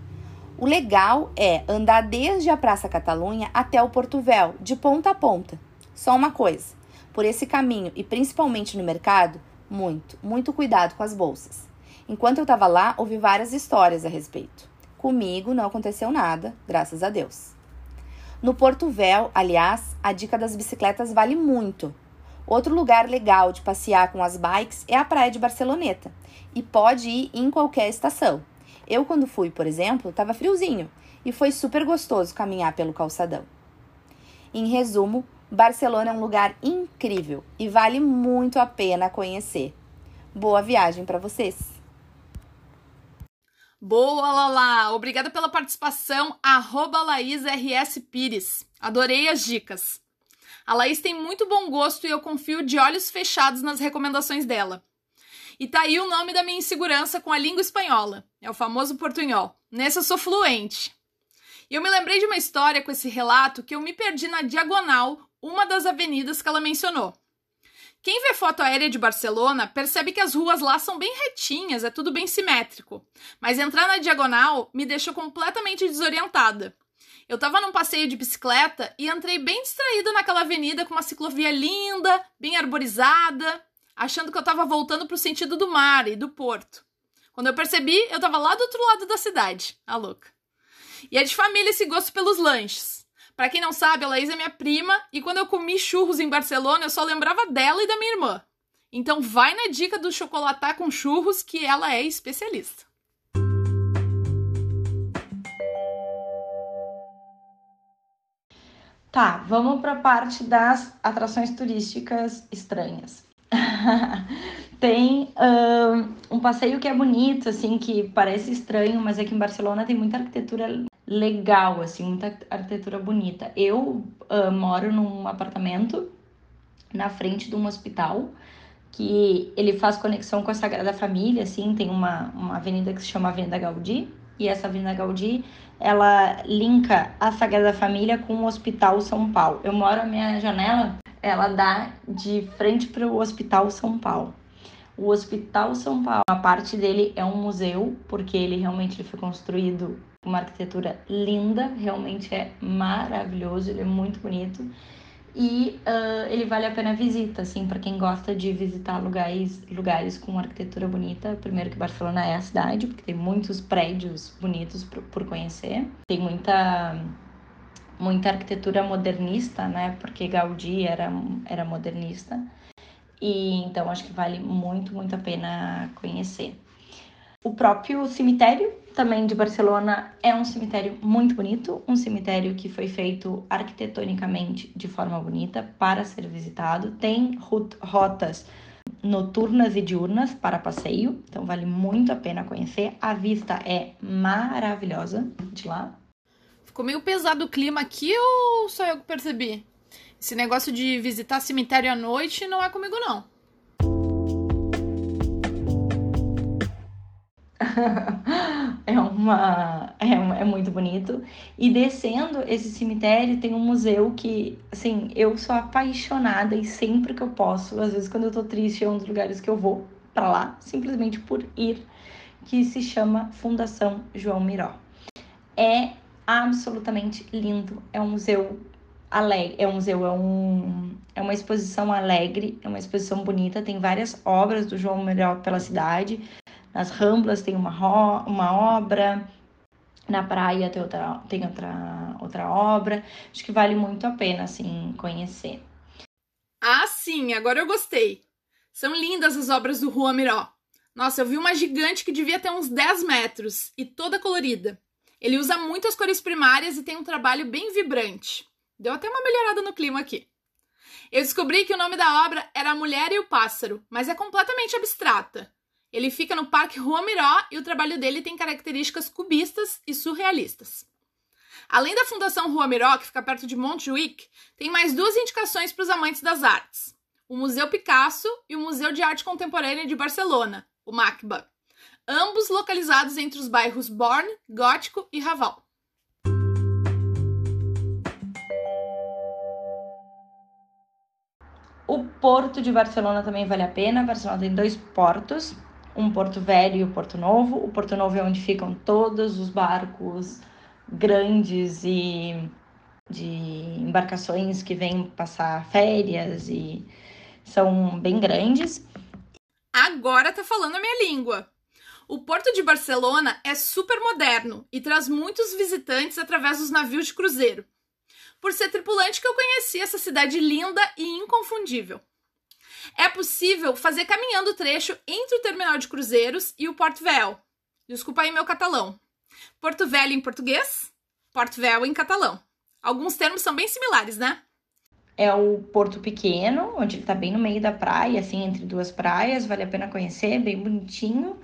O legal é andar desde a Praça Catalunha até o Porto Véu, de ponta a ponta. Só uma coisa: por esse caminho e principalmente no mercado, muito, muito cuidado com as bolsas. Enquanto eu estava lá, ouvi várias histórias a respeito. Comigo não aconteceu nada, graças a Deus. No Porto Véu, aliás, a dica das bicicletas vale muito. Outro lugar legal de passear com as bikes é a praia de Barceloneta e pode ir em qualquer estação. Eu, quando fui, por exemplo, estava friozinho e foi super gostoso caminhar pelo calçadão. Em resumo, Barcelona é um lugar incrível e vale muito a pena conhecer. Boa viagem para vocês! Boa, Lala! Obrigada pela participação, arroba Laís RS Pires. Adorei as dicas. A Laís tem muito bom gosto e eu confio de olhos fechados nas recomendações dela. E tá aí o nome da minha insegurança com a língua espanhola. É o famoso portunhol. Nesse eu sou fluente. E eu me lembrei de uma história com esse relato que eu me perdi na diagonal, uma das avenidas que ela mencionou. Quem vê foto aérea de Barcelona percebe que as ruas lá são bem retinhas, é tudo bem simétrico. Mas entrar na diagonal me deixou completamente desorientada. Eu tava num passeio de bicicleta e entrei bem distraída naquela avenida com uma ciclovia linda, bem arborizada, achando que eu tava voltando pro sentido do mar e do porto. Quando eu percebi, eu tava lá do outro lado da cidade, a louca. E é de família esse gosto pelos lanches. Para quem não sabe, a Laís é minha prima e quando eu comi churros em Barcelona, eu só lembrava dela e da minha irmã. Então vai na dica do chocolatar com churros que ela é especialista. Tá, vamos para a parte das atrações turísticas estranhas. [LAUGHS] tem um passeio que é bonito, assim, que parece estranho, mas aqui em Barcelona tem muita arquitetura legal, assim, muita arquitetura bonita. Eu uh, moro num apartamento na frente de um hospital que ele faz conexão com a Sagrada Família, assim, tem uma, uma avenida que se chama Avenida Gaudí, e essa Avenida Gaudí, ela linka a Sagrada Família com o Hospital São Paulo. Eu moro, a minha janela, ela dá de frente para o Hospital São Paulo. O Hospital São Paulo, a parte dele é um museu, porque ele realmente ele foi construído uma arquitetura linda, realmente é maravilhoso, ele é muito bonito e uh, ele vale a pena a visita, assim, para quem gosta de visitar lugares, lugares com arquitetura bonita. Primeiro que Barcelona é a cidade, porque tem muitos prédios bonitos por, por conhecer. Tem muita muita arquitetura modernista, né? Porque Gaudí era, era modernista. E então acho que vale muito, muito a pena conhecer. O próprio cemitério também de Barcelona é um cemitério muito bonito, um cemitério que foi feito arquitetonicamente de forma bonita para ser visitado. Tem rotas noturnas e diurnas para passeio, então vale muito a pena conhecer. A vista é maravilhosa de lá. Ficou meio pesado o clima aqui ou só eu que percebi? Esse negócio de visitar cemitério à noite não é comigo não. [LAUGHS] é uma é, é, muito bonito. E descendo esse cemitério tem um museu que assim eu sou apaixonada e sempre que eu posso às vezes quando eu tô triste é um dos lugares que eu vou para lá simplesmente por ir que se chama Fundação João Miró. É absolutamente lindo é um museu alegre é um museu é um é uma exposição alegre é uma exposição bonita tem várias obras do João Miró pela cidade nas Ramblas tem uma, uma obra, na praia tem outra, tem outra, outra obra. Acho que vale muito a pena, assim, conhecer. Ah, sim, agora eu gostei. São lindas as obras do Juan Miró. Nossa, eu vi uma gigante que devia ter uns 10 metros e toda colorida. Ele usa muitas cores primárias e tem um trabalho bem vibrante. Deu até uma melhorada no clima aqui. Eu descobri que o nome da obra era A Mulher e o Pássaro, mas é completamente abstrata. Ele fica no Parque Rua Miró e o trabalho dele tem características cubistas e surrealistas. Além da Fundação Rua Miró, que fica perto de Montjuic, tem mais duas indicações para os amantes das artes: o Museu Picasso e o Museu de Arte Contemporânea de Barcelona, o MACBA, ambos localizados entre os bairros Born, Gótico e Raval. O Porto de Barcelona também vale a pena. Barcelona tem dois portos, um Porto Velho e o Porto Novo. O Porto Novo é onde ficam todos os barcos grandes e de embarcações que vêm passar férias e são bem grandes. Agora tá falando a minha língua. O porto de Barcelona é super moderno e traz muitos visitantes através dos navios de cruzeiro. Por ser tripulante que eu conheci essa cidade linda e inconfundível. É possível fazer caminhando o trecho entre o terminal de cruzeiros e o Porto Véu. Desculpa aí meu catalão. Porto Velho em português, Porto Véu em catalão. Alguns termos são bem similares, né? É o Porto Pequeno, onde ele tá bem no meio da praia, assim, entre duas praias, vale a pena conhecer, bem bonitinho.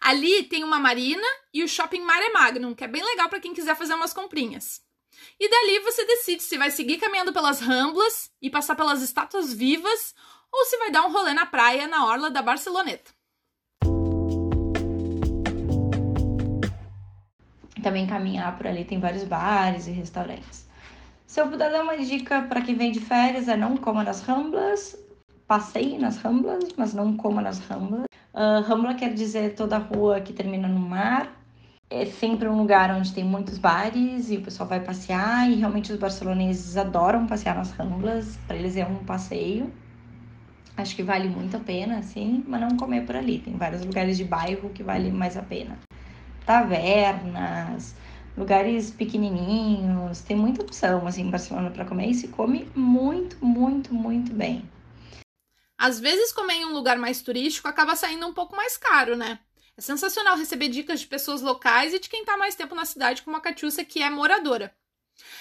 Ali tem uma marina e o shopping Mare Magnum, que é bem legal para quem quiser fazer umas comprinhas. E dali você decide se vai seguir caminhando pelas Ramblas e passar pelas estátuas vivas ou se vai dar um rolê na praia na orla da Barceloneta. Também caminhar por ali tem vários bares e restaurantes. Se eu puder dar uma dica para quem vem de férias é não coma nas Ramblas, passeie nas Ramblas, mas não coma nas Ramblas. Uh, Rambla quer dizer toda rua que termina no mar. É sempre um lugar onde tem muitos bares e o pessoal vai passear e realmente os barceloneses adoram passear nas Ramblas. Para eles é um passeio. Acho que vale muito a pena, assim, mas não comer por ali. Tem vários lugares de bairro que vale mais a pena. Tavernas, lugares pequenininhos, tem muita opção assim em Barcelona para comer e se come muito, muito, muito bem. Às vezes comer em um lugar mais turístico acaba saindo um pouco mais caro, né? É sensacional receber dicas de pessoas locais e de quem está mais tempo na cidade, como a Catiúcia, que é moradora.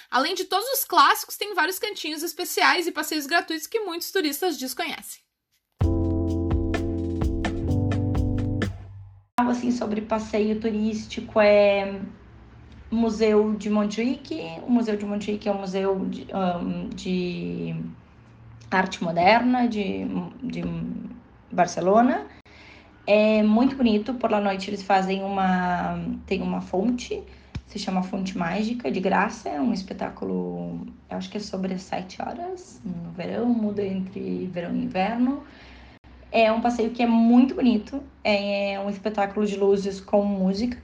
Além de todos os clássicos, tem vários cantinhos especiais e passeios gratuitos que muitos turistas desconhecem. Assim sobre passeio turístico é Museu de Montjuic. O Museu de Montjuic é um museu de, um, de arte moderna de, de Barcelona. É muito bonito. Por la noite eles fazem uma tem uma fonte, se chama Fonte Mágica, de graça. É um espetáculo, eu acho que é sobre as sete horas no verão, muda entre verão e inverno. É um passeio que é muito bonito. É um espetáculo de luzes com música.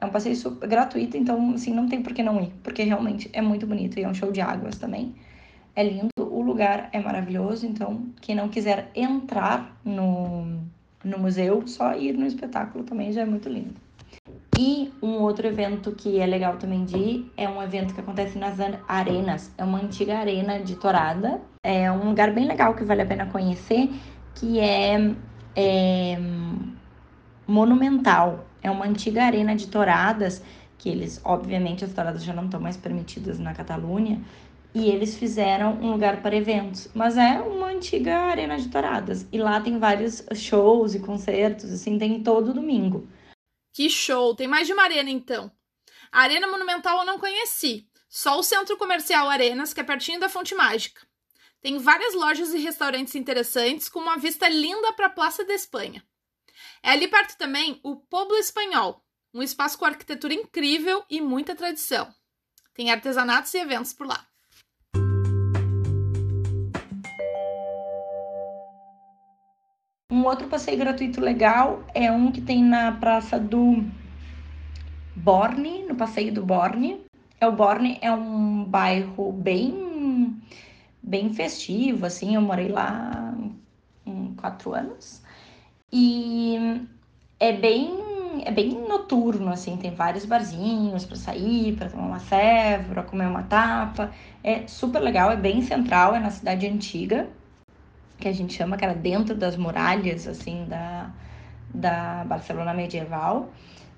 É um passeio super gratuito, então assim, não tem por que não ir, porque realmente é muito bonito. E é um show de águas também. É lindo, o lugar é maravilhoso, então quem não quiser entrar no, no museu, só ir no espetáculo também já é muito lindo. E um outro evento que é legal também de ir é um evento que acontece nas arenas. É uma antiga arena de Torada. É um lugar bem legal que vale a pena conhecer que é, é monumental. É uma antiga arena de touradas, que eles, obviamente, as touradas já não estão mais permitidas na Catalunha, e eles fizeram um lugar para eventos. Mas é uma antiga arena de touradas. E lá tem vários shows e concertos, assim, tem todo domingo. Que show! Tem mais de uma arena, então. A Arena Monumental eu não conheci. Só o Centro Comercial Arenas, que é pertinho da Fonte Mágica. Tem várias lojas e restaurantes interessantes com uma vista linda para a Praça da Espanha. É ali perto também o Poblo Espanhol, um espaço com arquitetura incrível e muita tradição. Tem artesanatos e eventos por lá. Um outro passeio gratuito legal é um que tem na Praça do Borne, no Passeio do Borne. É o Borne é um bairro bem bem festivo, assim. Eu morei lá em quatro anos. E é bem é bem noturno, assim, tem vários barzinhos para sair, para tomar uma ceva, comer uma tapa. É super legal, é bem central, é na cidade antiga, que a gente chama que era dentro das muralhas, assim, da, da Barcelona medieval.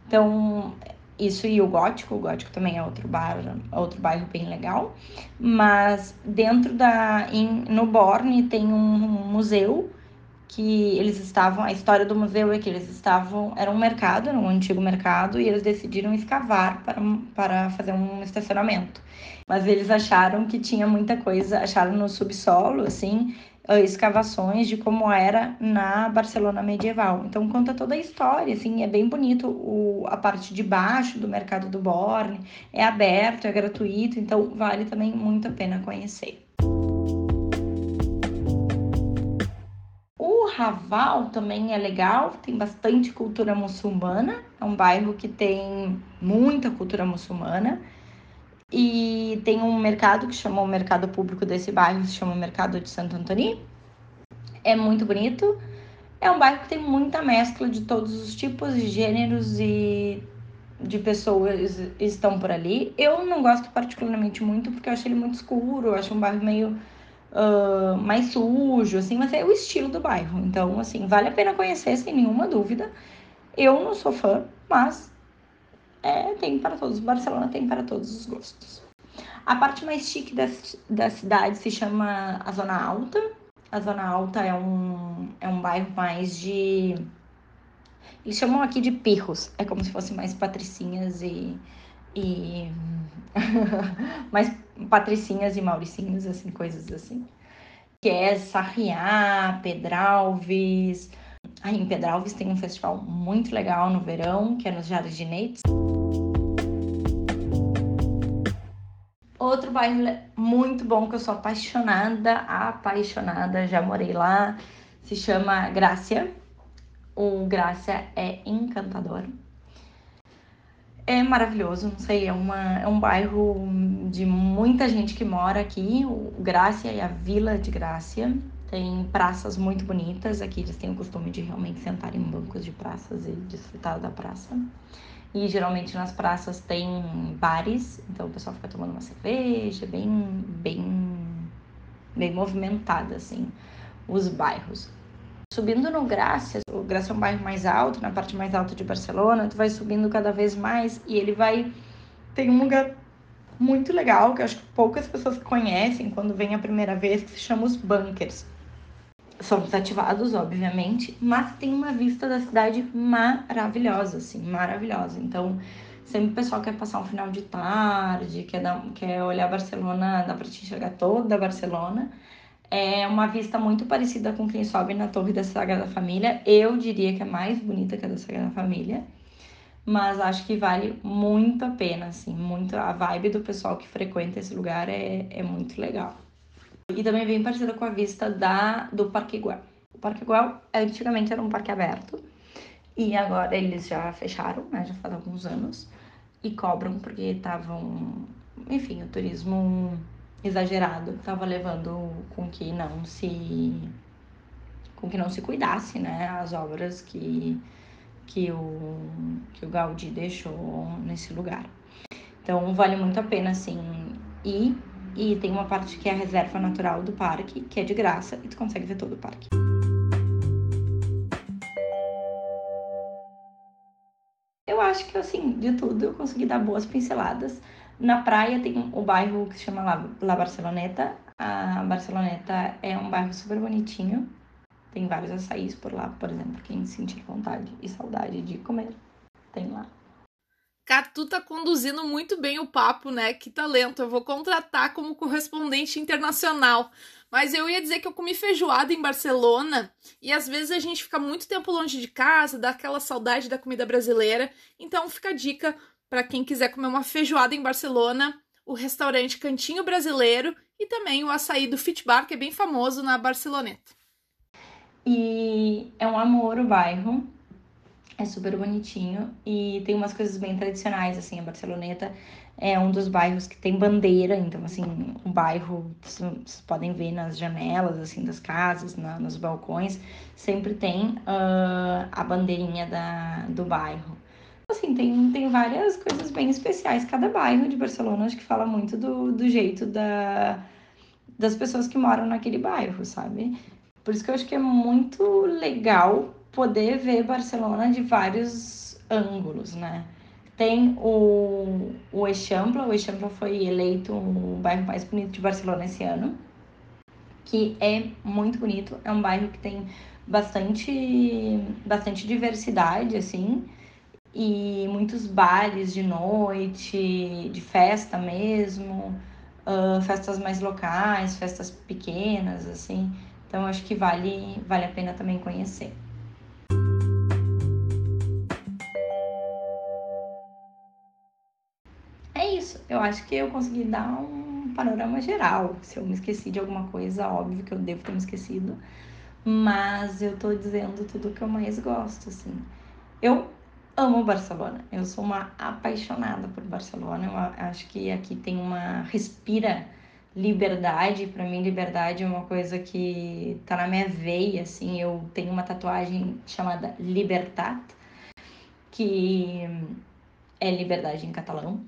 Então, isso e o Gótico, o Gótico também é outro bar, outro bairro bem legal. Mas dentro da em, no Borne tem um museu que eles estavam, a história do museu é que eles estavam, era um mercado, um antigo mercado e eles decidiram escavar para, para fazer um estacionamento. Mas eles acharam que tinha muita coisa, acharam no subsolo assim, uh, escavações de como era na Barcelona medieval. Então conta toda a história, assim, é bem bonito o, a parte de baixo do mercado do Borne, é aberto, é gratuito, então vale também muito a pena conhecer. O Raval também é legal, tem bastante cultura muçulmana, é um bairro que tem muita cultura muçulmana. E tem um mercado que chama o mercado público desse bairro, se chama o Mercado de Santo Antônio. É muito bonito. É um bairro que tem muita mescla de todos os tipos de gêneros e de pessoas estão por ali. Eu não gosto particularmente muito porque eu acho ele muito escuro, eu acho um bairro meio uh, mais sujo, assim, mas é o estilo do bairro. Então, assim, vale a pena conhecer sem nenhuma dúvida. Eu não sou fã, mas é, tem para todos. Barcelona tem para todos os gostos. A parte mais chique da, da cidade se chama a Zona Alta. A Zona Alta é um, é um bairro mais de. Eles chamam aqui de pirros. É como se fosse mais patricinhas e. e [LAUGHS] mais patricinhas e mauricinhos, assim, coisas assim. Que é Sarriá, Pedralves. Aí em Pedralves tem um festival muito legal no verão, que é nos Jardinetes. Outro bairro muito bom que eu sou apaixonada, apaixonada, já morei lá, se chama Grácia. O Grácia é encantador. É maravilhoso, não sei, é, uma, é um bairro de muita gente que mora aqui, o Grácia e a Vila de Grácia. Tem praças muito bonitas, aqui eles têm o costume de realmente sentar em bancos de praças e desfrutar da praça. E geralmente nas praças tem bares, então o pessoal fica tomando uma cerveja, bem, bem, bem movimentada, assim, os bairros. Subindo no Grácia, o Grácia é um bairro mais alto, na parte mais alta de Barcelona, tu vai subindo cada vez mais e ele vai. Tem um lugar muito legal que eu acho que poucas pessoas conhecem quando vem a primeira vez, que se chama os bunkers. São desativados, obviamente, mas tem uma vista da cidade maravilhosa, assim, maravilhosa. Então, sempre o pessoal quer passar um final de tarde, quer, dar, quer olhar Barcelona, dá pra te enxergar toda Barcelona. É uma vista muito parecida com quem sobe na Torre da Sagrada Família. Eu diria que é mais bonita que a da Sagrada Família. Mas acho que vale muito a pena, assim. Muito, a vibe do pessoal que frequenta esse lugar é, é muito legal. E também bem parecida com a vista da, do Parque Igual. O Parque Igual antigamente era um parque aberto. E agora eles já fecharam, né? Já faz alguns anos. E cobram porque estavam... Enfim, o turismo exagerado estava levando com que não se com que não se cuidasse, né, as obras que que o que o Gaudí deixou nesse lugar. Então vale muito a pena assim ir e tem uma parte que é a reserva natural do parque, que é de graça e tu consegue ver todo o parque. Eu acho que assim, de tudo eu consegui dar boas pinceladas. Na praia tem o bairro que se chama La Barceloneta. A Barceloneta é um bairro super bonitinho. Tem vários açaís por lá, por exemplo, quem sentir vontade e saudade de comer, tem lá. Catu tá conduzindo muito bem o papo, né? Que talento. Eu vou contratar como correspondente internacional. Mas eu ia dizer que eu comi feijoada em Barcelona e às vezes a gente fica muito tempo longe de casa, dá aquela saudade da comida brasileira. Então fica a dica para quem quiser comer uma feijoada em Barcelona, o restaurante Cantinho Brasileiro e também o açaí do Fit Bar, que é bem famoso na Barceloneta. E é um amor o bairro, é super bonitinho e tem umas coisas bem tradicionais, assim, a Barceloneta é um dos bairros que tem bandeira, então, assim, o bairro, vocês podem ver nas janelas, assim, das casas, na, nos balcões, sempre tem uh, a bandeirinha da, do bairro. Assim, tem, tem várias coisas bem especiais. Cada bairro de Barcelona acho que fala muito do, do jeito da, das pessoas que moram naquele bairro, sabe? Por isso que eu acho que é muito legal poder ver Barcelona de vários ângulos, né? Tem o, o Eixample, o Eixample foi eleito o bairro mais bonito de Barcelona esse ano, que é muito bonito, é um bairro que tem bastante, bastante diversidade, assim, e muitos bares de noite, de festa mesmo, uh, festas mais locais, festas pequenas, assim. Então acho que vale, vale a pena também conhecer. Eu acho que eu consegui dar um panorama geral. Se eu me esqueci de alguma coisa, óbvio que eu devo ter me esquecido, mas eu tô dizendo tudo que eu mais gosto, assim. Eu amo Barcelona. Eu sou uma apaixonada por Barcelona. Eu acho que aqui tem uma respira liberdade. Para mim, liberdade é uma coisa que tá na minha veia, assim. Eu tenho uma tatuagem chamada Libertat, que é liberdade em catalão.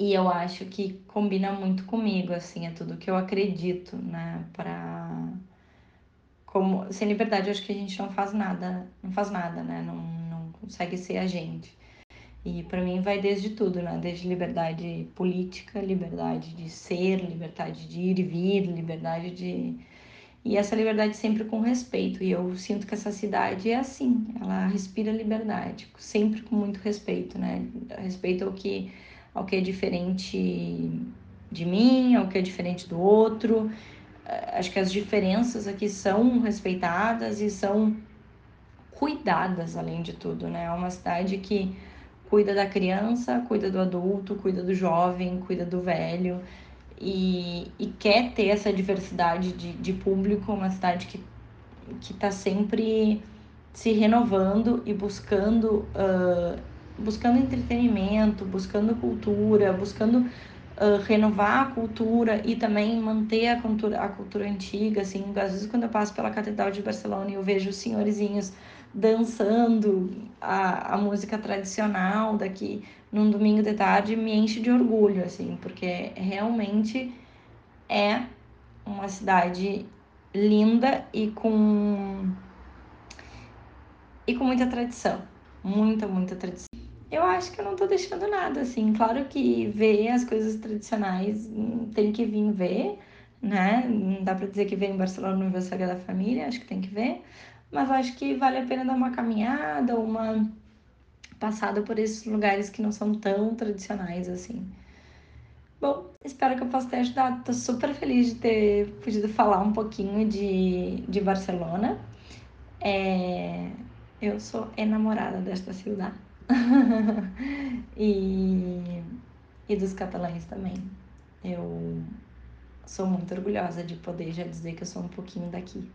E eu acho que combina muito comigo, assim, é tudo que eu acredito, né? Pra... Como... Sem liberdade, eu acho que a gente não faz nada, não faz nada, né? Não, não consegue ser a gente. E para mim vai desde tudo, né? Desde liberdade política, liberdade de ser, liberdade de ir e vir, liberdade de. E essa liberdade sempre com respeito. E eu sinto que essa cidade é assim, ela respira liberdade, sempre com muito respeito, né? Respeito ao que, ao que é diferente de mim, ao que é diferente do outro. Acho que as diferenças aqui são respeitadas e são cuidadas, além de tudo, né? É uma cidade que cuida da criança, cuida do adulto, cuida do jovem, cuida do velho e, e quer ter essa diversidade de, de público, uma cidade que que está sempre se renovando e buscando buscando entretenimento, buscando cultura, buscando uh, renovar a cultura e também manter a cultura, a cultura antiga, assim, às vezes quando eu passo pela Catedral de Barcelona e eu vejo os senhorizinhos dançando a, a música tradicional daqui num domingo de tarde me enche de orgulho, assim, porque realmente é uma cidade linda e com e com muita tradição, muita, muita tradição. Eu acho que eu não tô deixando nada, assim, claro que ver as coisas tradicionais hum, tem que vir ver, né? Não dá para dizer que vem em Barcelona no aniversário da família, acho que tem que ver, mas acho que vale a pena dar uma caminhada, uma passada por esses lugares que não são tão tradicionais assim. Bom, espero que eu possa ter ajudado. Tô super feliz de ter podido falar um pouquinho de, de Barcelona. É, eu sou enamorada desta cidade. [LAUGHS] e, e dos catalães também. Eu sou muito orgulhosa de poder já dizer que eu sou um pouquinho daqui.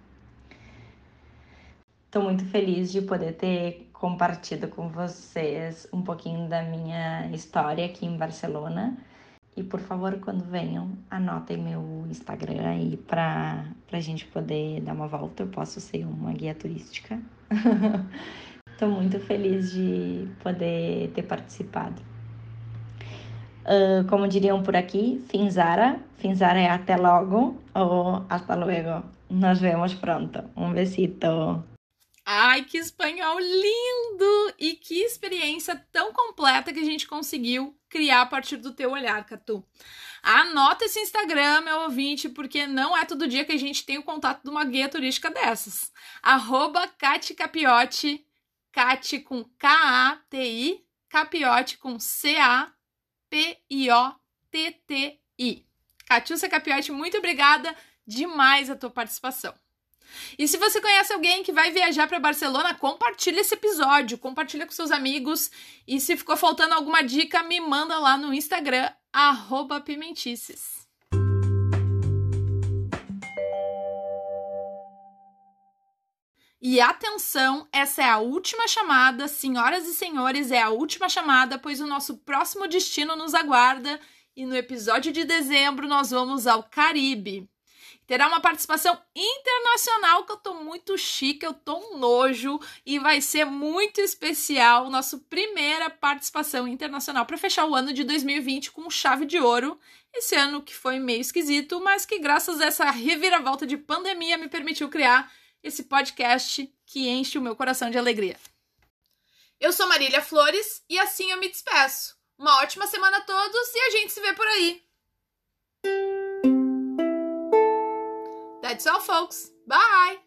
Estou muito feliz de poder ter compartilhado com vocês um pouquinho da minha história aqui em Barcelona. E por favor, quando venham, anotem meu Instagram aí para a gente poder dar uma volta. Eu posso ser uma guia turística. [LAUGHS] Estou muito feliz de poder ter participado. Uh, como diriam por aqui, finzara. Finzara é até logo ou hasta luego. Nos vemos pronto. Um besito. Ai, que espanhol lindo! E que experiência tão completa que a gente conseguiu criar a partir do teu olhar, Catu. Anota esse Instagram, meu ouvinte, porque não é todo dia que a gente tem o contato de uma guia turística dessas. Arroba Capiotti, Cati com K-A-T-I, Capiotti com C-A-P-I-O-T-T-I. Catiúcia Capiotti, muito obrigada demais a tua participação. E se você conhece alguém que vai viajar para Barcelona, compartilha esse episódio, compartilha com seus amigos. E se ficou faltando alguma dica, me manda lá no Instagram, pimentices. E atenção, essa é a última chamada, senhoras e senhores, é a última chamada, pois o nosso próximo destino nos aguarda e no episódio de dezembro nós vamos ao Caribe. Terá uma participação internacional que eu tô muito chique, eu tô um nojo e vai ser muito especial. Nossa primeira participação internacional para fechar o ano de 2020 com chave de ouro. Esse ano que foi meio esquisito, mas que graças a essa reviravolta de pandemia me permitiu criar esse podcast que enche o meu coração de alegria. Eu sou Marília Flores e assim eu me despeço. Uma ótima semana a todos e a gente se vê por aí. That's all, folks. Bye.